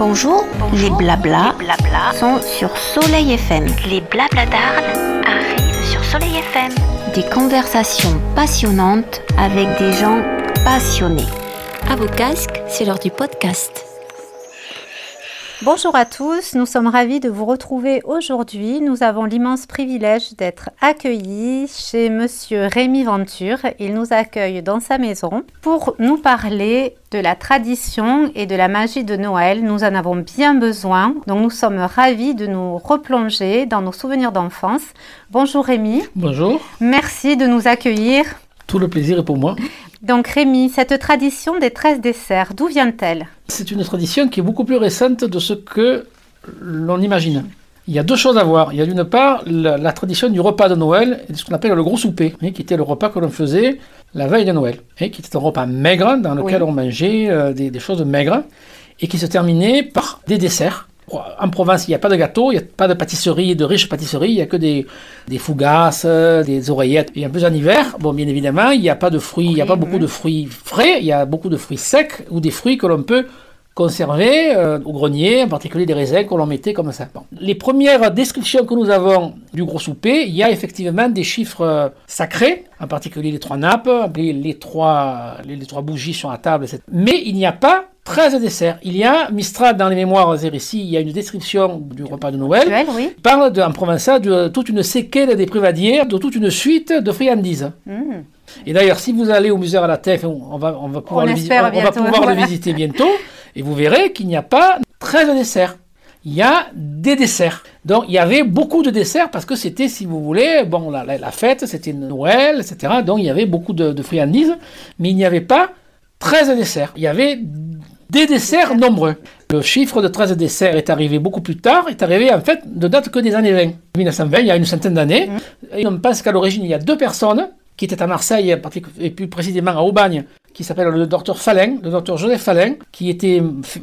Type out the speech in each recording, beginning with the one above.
Bonjour, les blabla, sont sur Soleil FM. Les blabladards arrivent sur Soleil FM. Des conversations passionnantes avec des gens passionnés. À vos casques, c'est l'heure du podcast. Bonjour à tous, nous sommes ravis de vous retrouver aujourd'hui. Nous avons l'immense privilège d'être accueillis chez Monsieur Rémi Venture. Il nous accueille dans sa maison pour nous parler de la tradition et de la magie de Noël. Nous en avons bien besoin, donc nous sommes ravis de nous replonger dans nos souvenirs d'enfance. Bonjour Rémi. Bonjour. Merci de nous accueillir. Tout le plaisir est pour moi. Donc Rémi, cette tradition des 13 desserts, d'où vient-elle? C'est une tradition qui est beaucoup plus récente de ce que l'on imagine. Il y a deux choses à voir. Il y a d'une part la, tradition du repas de Noël, ce qu'on appelle le gros souper, hein, qui était le repas que l'on faisait la veille de Noël, hein, qui était un repas maigre dans lequel on mangeait euh, des, des choses maigres et qui se terminait par des desserts en province, il n'y a pas de gâteau, il n'y a pas de pâtisserie, de riches pâtisseries, il n'y a que des, des fougasses, des oreillettes. Et en plus en hiver, bon, bien évidemment, il n'y a pas de fruits, il n'y a pas beaucoup de fruits frais, il y a beaucoup de fruits secs ou des fruits que l'on peut conserver euh, au grenier, en particulier des raisins que l'on mettait comme ça. Les premières descriptions que nous avons du gros souper, il y a effectivement des chiffres euh, sacrés, en particulier les trois nappes, les, les trois, les, les, trois bougies sur la table, etc. Mais il n'y a pas 13 desserts. Il y a, Mistral dans les mémoires et récits, il y a une description du repas de Noël. oui. parle de, en provençal de toute une séquelle des privadières, de toute une suite de friandises. Mmh. Et d'ailleurs, si vous allez au musée à la Tef, on va, on va pouvoir, On le, visi- espère on- on va pouvoir le visiter bientôt, et vous verrez qu'il n'y a pas 13 desserts. Il y a des desserts. Donc il y avait beaucoup de desserts parce que c'était, si vous voulez, bon, la, la- la fête, c'était Noël, etc. Donc il y avait beaucoup de, de friandises, mais il n'y avait pas 13 desserts. Il y avait des desserts nombreux. Le chiffre de 13 desserts est arrivé beaucoup plus tard, est arrivé en fait de date que des années 20. 1920, il y a une centaine d'années. Et on pense qu'à l'origine, il y a deux personnes qui étaient à Marseille, et plus précisément à Aubagne, qui s'appelle le docteur Falin, le docteur Joseph Falin, qui était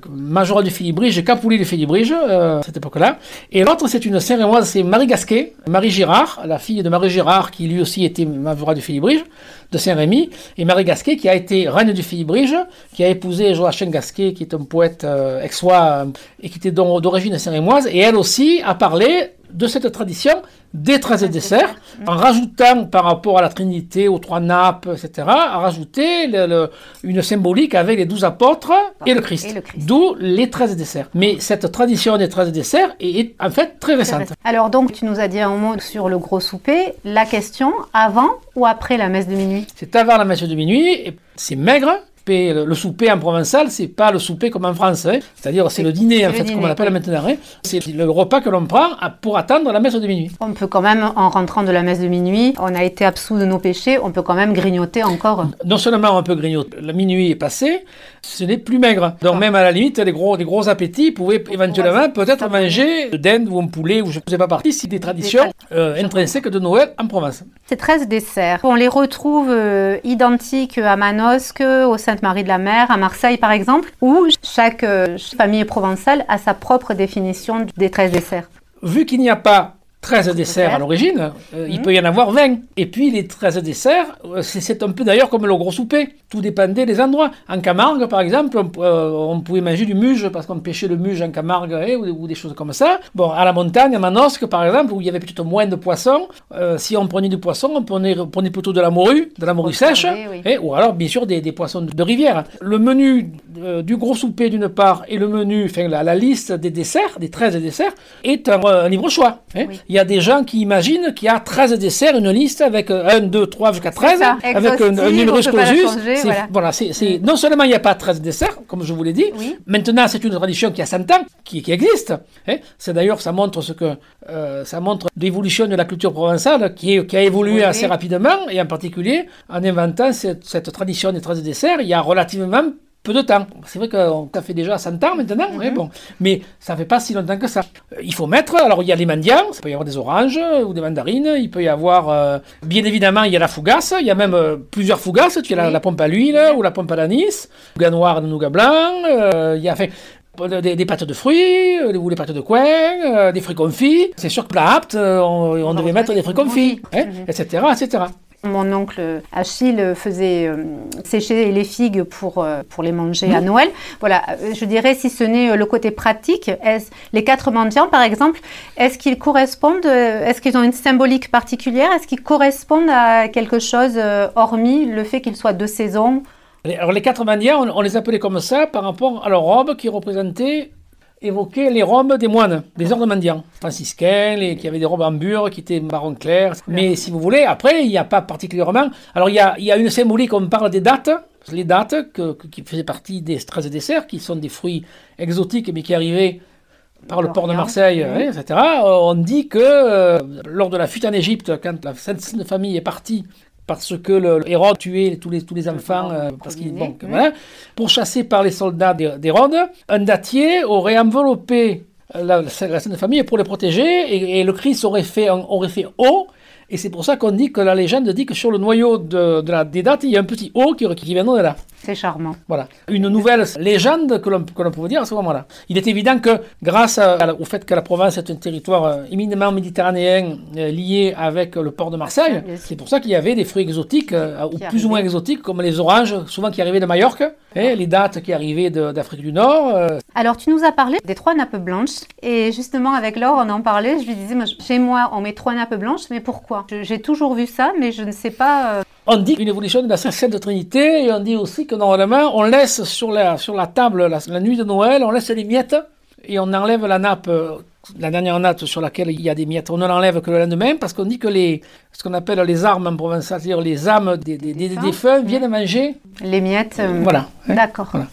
major du Filibrige, Capouli du Filibrige, euh, à cette époque-là. Et l'autre, c'est une Saint-Rémoise, c'est Marie Gasquet, Marie Girard, la fille de Marie Girard, qui lui aussi était major du Filibrige, de Saint-Rémy, et Marie Gasquet, qui a été reine du Filibrige, qui a épousé Joachim Gasquet, qui est un poète euh, aixois, euh, et qui était donc d'origine saint-rémoise, et elle aussi a parlé de cette tradition des 13 desserts, en rajoutant par rapport à la Trinité, aux trois nappes, etc., à rajouter le- le- une symbolique avec les douze apôtres et le Christ. Et le Christ. D'où les 13 desserts. Mais cette tradition des 13 desserts est, est en fait très récente. Alors donc, tu nous as dit un mot sur le gros souper. La question, avant ou après la messe de minuit? C'est avant la messe de minuit, et c'est maigre. Le le souper en provençal, c'est pas le souper comme en France, hein. c'est-à-dire c'est le dîner en le fait, dîner, comme on l'appelle oui. maintenant. hein. C'est le repas que l'on prend pour attendre la messe de minuit. On peut quand même, en rentrant de la messe de minuit, on a été absous de nos péchés, on peut quand même grignoter encore. Non seulement on peut grignoter, la minuit est passée, ce n'est plus maigre. Donc même à la limite, les gros, les gros appétits pouvaient éventuellement peut-être manger de dinde ou un poulet, ou je ne sais pas partie, c'est des traditions euh, intrinsèques de Noël en Provence. Ces 13 desserts, on les retrouve euh, identiques à Manosque, au Sainte-Marie de la Mer, à Marseille par exemple, où chaque euh, famille provençale a sa propre définition des 13 desserts. Vu qu'il n'y a pas 13 desserts à l'origine, euh, Mhm. il peut y en avoir 20. Et puis les 13 desserts, euh, c'est un peu d'ailleurs comme le gros souper. Tout dépendait des endroits. En Camargue, par exemple, on, euh, on pouvait manger du muge parce qu'on pêchait le muge en Camargue hein, ou, ou des choses comme ça. Bon, à la montagne, à Manosque, par exemple, où il y avait peut-être moins de poissons, euh, si on prenait du poisson, on prenait, on prenait plutôt de la morue, de la morue sèche, oui. hein, ou alors bien sûr des, des poissons de, de rivière. Le menu du gros souper d'une part et le menu, enfin la, la liste des desserts, des 13 desserts, est un, un libre choix. Oui. Il y a des gens qui imaginent qu'il y a 13 desserts, une liste avec euh, 1, 2, 3 jusqu'à 13, ça, avec un, un numerus clausus. voilà. voilà, c'est- non seulement il n'y a pas 13 desserts, comme je vous l'ai dit, Oui. maintenant c'est une tradition qui a 100 ans, qui, qui existe. hein. C'est d'ailleurs, ça montre ce que, euh, ça montre l'évolution de la culture provençale qui, est- qui a évolué Oui. assez rapidement, et en particulier en inventant cette, cette tradition des 13 desserts, il y a relativement peu de temps. C'est vrai que ça fait déjà 100 ans maintenant, hein, bon. mais ça fait pas si longtemps que ça. Euh, Il faut mettre, alors il y a les mendiants, ça peut y avoir des oranges ou des mandarines, il peut y avoir, euh, bien évidemment, il y a la fougasse, il y a même euh, plusieurs fougasses, tu as la, la pompe à l'huile ou la pompe à l'anis, nougat noir, nougat blanc, il y a, enfin, des, des pâtes de fruits, ou des pâtes de coin, euh, des fruits confits. C'est sûr que plat apte, on, on devait mettre des fruits confits, hein, etc., etc. Mon oncle Achille faisait euh, sécher les figues pour, euh, pour les manger à Noël. Voilà, euh, je dirais, si ce n'est le côté pratique, les quatre mendiants, par exemple, est-ce qu'ils correspondent, est-ce qu'ils ont une symbolique particulière? Est-ce qu'ils correspondent à quelque chose, hormis le fait qu'ils soient de saison? Alors les quatre mendiants, on, les appelait comme ça par rapport à leur robe qui représentait évoquer les robes des moines, des ordres mendiants, franciscains, les, qui avaient des robes en bure, qui étaient marron clair. Mais si vous voulez, après, il n'y a pas particulièrement. Alors, il y a, il y a une symbolique, on parle des dates, les dates qui faisaient partie des 13 desserts, qui sont des fruits exotiques, mais qui arrivaient par le port de Marseille, etc. On dit que euh, lors de la fuite en Égypte, quand la Sainte Famille est partie parce que le, Hérode tuait tous les, tous les enfants, euh, parce qu'il bon, voilà, pourchassé par les soldats d'Hérode, un dattier aurait enveloppé la, la, Sainte Famille pour les protéger, et, et le Christ aurait fait, aurait fait haut, et c'est pour ça qu'on dit que la légende dit que sur le noyau de, la, des dates, il y a un petit O qui, qui vient de là. C'est charmant. Voilà. Une nouvelle légende que l'on pouvait dire à ce moment-là. Il est évident que grâce au fait que la province est un territoire euh, éminemment méditerranéen euh, lié avec le port de Marseille, c'est pour ça qu'il y avait des fruits exotiques, euh, ou plus ou moins exotiques, comme les oranges, souvent qui arrivaient de Majorque, et les dates qui arrivaient d'Afrique du Nord. Alors tu nous as parlé des trois nappes blanches, et justement avec Laure on en parlait, je lui disais, chez moi on met trois nappes blanches, mais pourquoi? J'ai toujours vu ça, mais je ne sais pas. Euh, on dit une évolution de la Sainte Trinité, et on dit aussi que normalement, on laisse sur la, sur la table, la, nuit de Noël, on laisse les miettes, et on enlève la nappe, euh, la dernière nappe sur laquelle il y a des miettes, on ne l'enlève que le lendemain, parce qu'on dit que les, ce qu'on appelle les armes en provençal, c'est-à-dire les âmes des, des, des, défunts, viennent manger. Les miettes. Euh, voilà. D'accord. Voilà.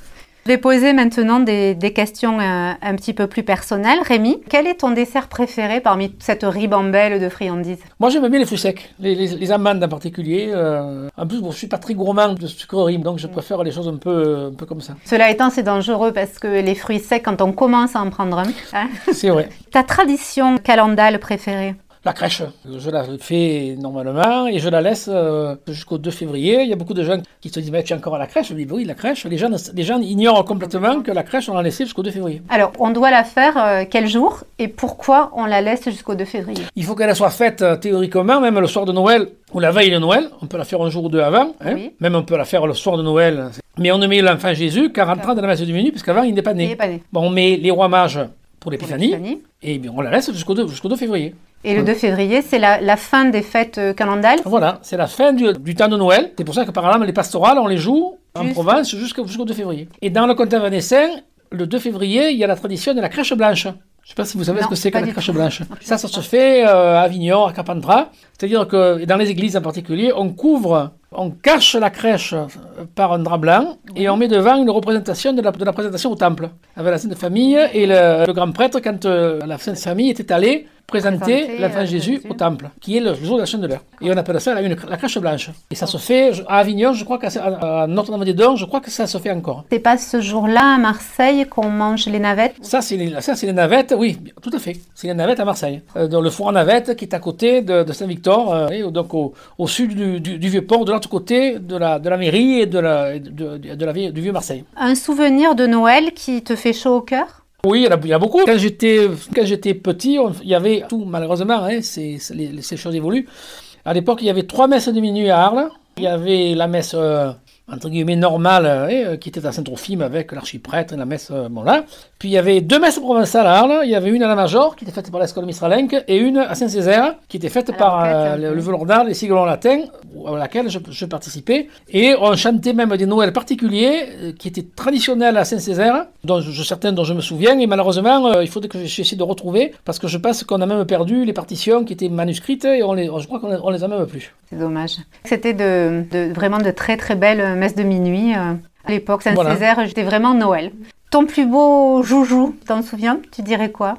Je vais poser maintenant des, questions euh, un, petit peu plus personnelles. Rémi, quel est ton dessert préféré parmi cette ribambelle de friandises? Moi, j'aime bien les fruits secs, les, amandes en particulier. Euh, en plus, je ne suis pas très gourmand de sucreries, donc je préfère les choses un peu, un peu comme ça. Cela étant, c'est dangereux parce que les fruits secs, quand on commence à en prendre un... Hein? C'est vrai. Ta tradition calendale préférée? La crèche. Je la fais normalement et je la laisse euh, jusqu'au 2 février. Il y a beaucoup de gens qui se disent Mais tu es encore à la crèche Je dis Oui, la crèche. Les gens, les gens ignorent complètement que la crèche, on l'a laissée jusqu'au 2 février. Alors, on doit la faire euh, quel jour et pourquoi on la laisse jusqu'au 2 février? Il faut qu'elle soit faite euh, théoriquement, même le soir de Noël ou la veille de Noël. On peut la faire un jour ou deux avant. Hein. Même on peut la faire le soir de Noël. Mais on ne met l'enfant Jésus qu'en rentrant dans la messe du minuit, parce qu'avant, il n'est pas né. Bon, on met les rois mages pour l'épiphanie et on la laisse jusqu'au 2, jusqu'au 2 février. Et le 2 février, c'est la, fin des fêtes euh, calendales Voilà, c'est la fin du, temps de Noël. C'est pour ça que par exemple, les pastorales, on les joue en province jusqu'au 2 février. Et dans le comté vanessien, le 2 février, il y a la tradition de la crèche blanche. Je ne sais pas si vous savez ce que c'est que la crèche blanche. Ça, ça se fait euh, à Avignon, à Carpentras. C'est-à-dire que dans les églises en particulier, on couvre, on cache la crèche par un drap blanc et on met devant une représentation de la, de la présentation au temple, avec la Sainte Famille et le, grand prêtre quand euh, la Sainte Famille était allée présenter l'enfant euh, Jésus au temple, qui est le jour de la Chandeleur. Et on appelle ça la, la crèche blanche. Et ça se fait à Avignon, je crois qu'à Notre-Dame-des-Dons, je crois que ça se fait encore. C'est pas ce jour-là à Marseille qu'on mange les navettes? Ça, c'est les, les navettes, oui, tout à fait. C'est les navettes à Marseille. Euh, dans le four à navettes qui est à côté de, Saint-Victor, euh, donc au, sud du, Vieux-Port, de l'autre côté de la, de la mairie et de la, de, de la, du Vieux-Marseille. Un souvenir de Noël qui te fait chaud au cœur? Oui, il y, a, beaucoup. Quand j'étais, quand j'étais petit, il y avait tout, malheureusement, hein, ces choses évoluent. À l'époque, il y avait trois messes de minuit à Arles. Il y avait la messe euh, entre guillemets normale hein, euh, qui était à Saint-Trophime avec l'archiprêtre et la messe euh, bon là. Puis il y avait deux messes provençales à Arles. Il y avait une à la Major qui était faite par l'école Mistralenque et une à Saint-Césaire qui était faite par le, le Velordal et Sigelon latin à laquelle je, participais. Et on chantait même des Noëls particuliers qui étaient traditionnels à Saint-Césaire, dont je, certains dont je me souviens. Et malheureusement, il faudrait que j'essaie de retrouver parce que je pense qu'on a même perdu les partitions qui étaient manuscrites et on les, je crois qu'on les a même plus. C'est dommage. C'était de, vraiment de très très belles messe de minuit. Euh, à l'époque, Saint-Césaire, j'étais vraiment Noël. Ton plus beau joujou, t'en souviens? Tu dirais quoi?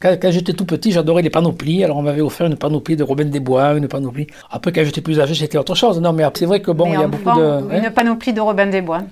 Quand, j'étais tout petit, j'adorais les panoplies. Alors, on m'avait offert une panoplie de Robin des Bois, une panoplie. Après, quand j'étais plus âgé, c'était autre chose. Non, mais c'est vrai que bon, il y a beaucoup de. Une panoplie de Robin des Bois.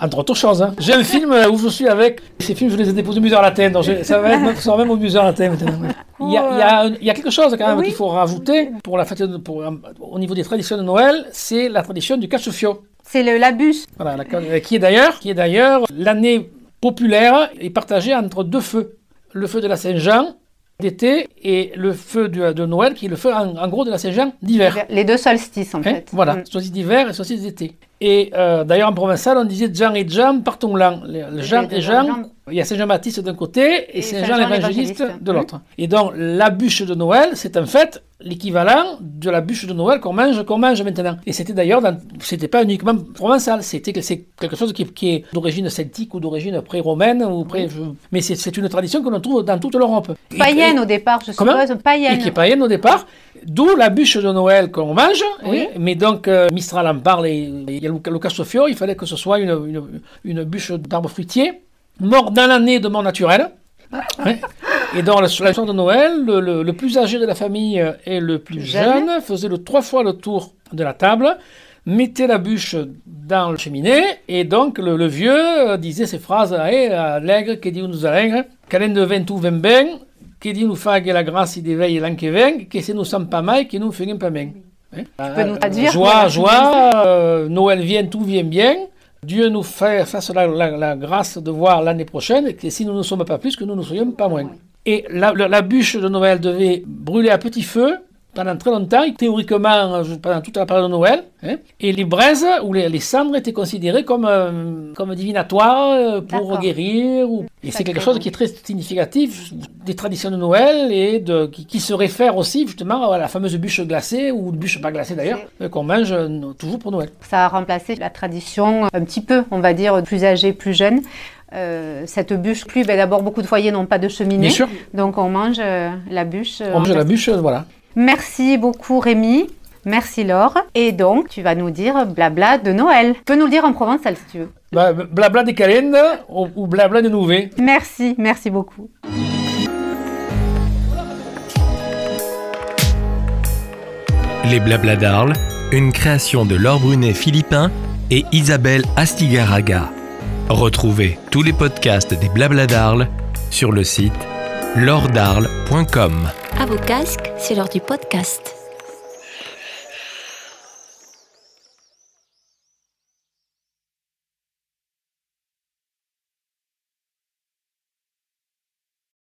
Entre autres choses. Hein. J'ai un film où je suis avec. Ces films, je les ai déposés au musée latin. Donc ça va être ça même au musée latin maintenant. Il y, a, il, y a, quelque chose quand même qu'il faut rajouter pour la fête pour, au niveau des traditions de Noël, c'est la tradition du cache-fio. C'est le labus. Voilà, qui est d'ailleurs, qui est d'ailleurs l'année populaire est partagée entre deux feux. Le feu de la Saint-Jean d'été et le feu de, de Noël qui est le feu en, en gros de la Saint-Jean d'hiver. Les deux solstices en Hein, fait. Voilà, Mm. solstice d'hiver et solstice d'été. Et euh, d'ailleurs en provençal, on disait Jean et Jean partons l'an. Le- Jean et Jean, il y a Saint Jean-Baptiste d'un côté et, Et Saint Saint Jean Jean l'évangéliste l'évangéliste. de l'autre. Et donc la bûche de Noël, c'est en fait l'équivalent de la bûche de Noël qu'on mange, qu'on mange maintenant. Et c'était d'ailleurs, c'était pas uniquement provençal, c'était que c'est quelque chose qui, qui est d'origine celtique ou d'origine pré-romaine ou pré, je- mais c'est c'est une tradition que l'on trouve dans toute l'Europe. Et- Païenne et- au départ, je Comment suppose. et Païenne. qui est païenne au départ, d'où la bûche de Noël qu'on mange. Oui. mais donc, euh, Mistral en parle, et il y a Luca, Luca Sofio, il fallait que ce soit une, une, une bûche d'arbre fruitier, mort dans l'année de mort naturelle. hein. Et dans la la soirée de Noël, le, le- le plus âgé de la famille et le plus Jeune. jeune faisait le trois fois le tour de la table, mettait la bûche dans le cheminée, et donc le, le vieux euh, disait ces phrases eh, allègre, que Dieu nous allègre, qu'allen de vent tout vent bien, que Dieu nous fasse la grâce d'éveil l'an que vient, que si nous sommes pas mal, que nous faisons pas bien. Hein? peux nous traduire Joie, joie, euh, Noël vient, tout vient bien. Dieu nous fait, fasse la, la- la grâce de voir l'année prochaine, et que si nous ne sommes pas plus, que nous ne soyons pas moins. Et la, la- la bûche de Noël devait brûler à petit feu pendant très longtemps, théoriquement euh, pendant toute la période de Noël. hein. Et les braises ou les, les cendres étaient considérées comme, euh, comme divinatoires euh, pour guérir. Ou... Et c'est quelque chose qui est très significatif des traditions de Noël et de, qui, qui se réfère aussi justement à la fameuse bûche glacée ou bûche pas glacée d'ailleurs, qu'on mange toujours pour Noël. Ça a remplacé la tradition un petit peu, on va dire, plus âgée, plus jeune. Euh, cette bûche, plus, ben, d'abord beaucoup de foyers n'ont pas de cheminée, Bien sûr, donc on mange euh, la bûche. euh, on mange la bûche, voilà. Merci beaucoup Rémi. Merci Laure. Et donc, tu vas nous dire blabla de Noël. Tu peux nous le dire en provençal si tu veux. Bah, blabla des calendes ou, ou blabla des nouvelles. Merci, merci beaucoup. Les Blabla d'Arles, une création de Laure Brunet-Philippin et Isabelle Astigaraga. Retrouvez tous les podcasts des Blabla d'Arles sur le site laurdarles.com. À vos casques, c'est l'heure du podcast.